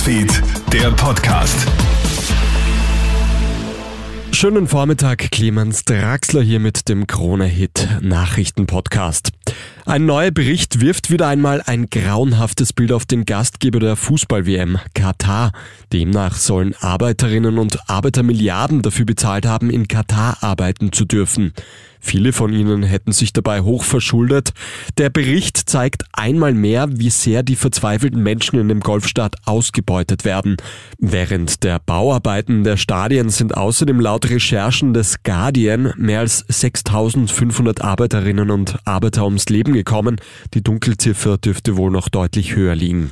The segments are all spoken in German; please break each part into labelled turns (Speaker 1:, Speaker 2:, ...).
Speaker 1: Newsfeed, der Podcast.
Speaker 2: Schönen Vormittag, Clemens Draxler hier mit dem Krone-Hit Nachrichten-Podcast. Ein neuer Bericht wirft wieder einmal ein grauenhaftes Bild auf den Gastgeber der Fußball-WM, Katar. Demnach sollen Arbeiterinnen und Arbeiter Milliarden dafür bezahlt haben, in Katar arbeiten zu dürfen. Viele von ihnen hätten sich dabei hoch verschuldet. Der Bericht zeigt einmal mehr, wie sehr die verzweifelten Menschen in dem Golfstaat ausgebeutet werden. Während der Bauarbeiten der Stadien sind außerdem laut Recherchen des Guardian mehr als 6500 Arbeiterinnen und Arbeiter ums Leben gekommen. Die Dunkelziffer dürfte wohl noch deutlich höher liegen.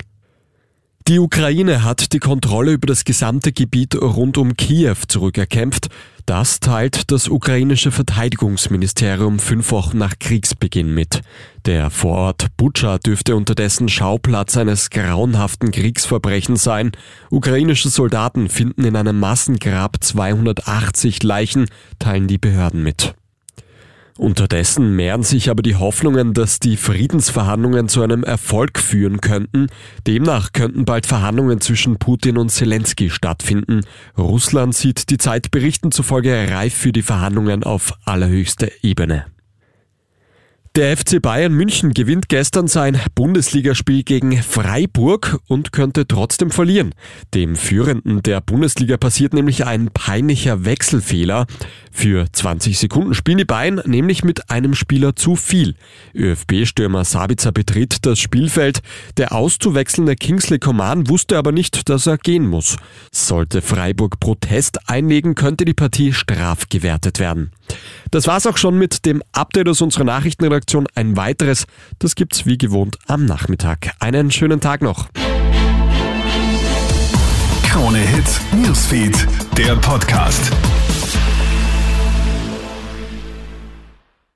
Speaker 2: Die Ukraine hat die Kontrolle über das gesamte Gebiet rund um Kiew zurückerkämpft. Das teilt das ukrainische Verteidigungsministerium fünf Wochen nach Kriegsbeginn mit. Der Vorort Butscha dürfte unterdessen Schauplatz eines grauenhaften Kriegsverbrechens sein. Ukrainische Soldaten finden in einem Massengrab 280 Leichen, teilen die Behörden mit. Unterdessen mehren sich aber die Hoffnungen, dass die Friedensverhandlungen zu einem Erfolg führen könnten. Demnach könnten bald Verhandlungen zwischen Putin und Zelensky stattfinden. Russland sieht die Zeit Berichten zufolge reif für die Verhandlungen auf allerhöchster Ebene. Der FC Bayern München gewinnt gestern sein Bundesligaspiel gegen Freiburg und könnte trotzdem verlieren. Dem Führenden der Bundesliga passiert nämlich ein peinlicher Wechselfehler. Für 20 Sekunden spielen die Bayern nämlich mit einem Spieler zu viel. ÖFB-Stürmer Sabitzer betritt das Spielfeld. Der auszuwechselnde Kingsley Coman wusste aber nicht, dass er gehen muss. Sollte Freiburg Protest einlegen, könnte die Partie strafgewertet werden. Das war's auch schon mit dem Update aus unserer Nachrichtenredaktion. Ein weiteres, das gibt's wie gewohnt am Nachmittag. Einen schönen Tag noch.
Speaker 1: Krone Hits, Newsfeed, der Podcast.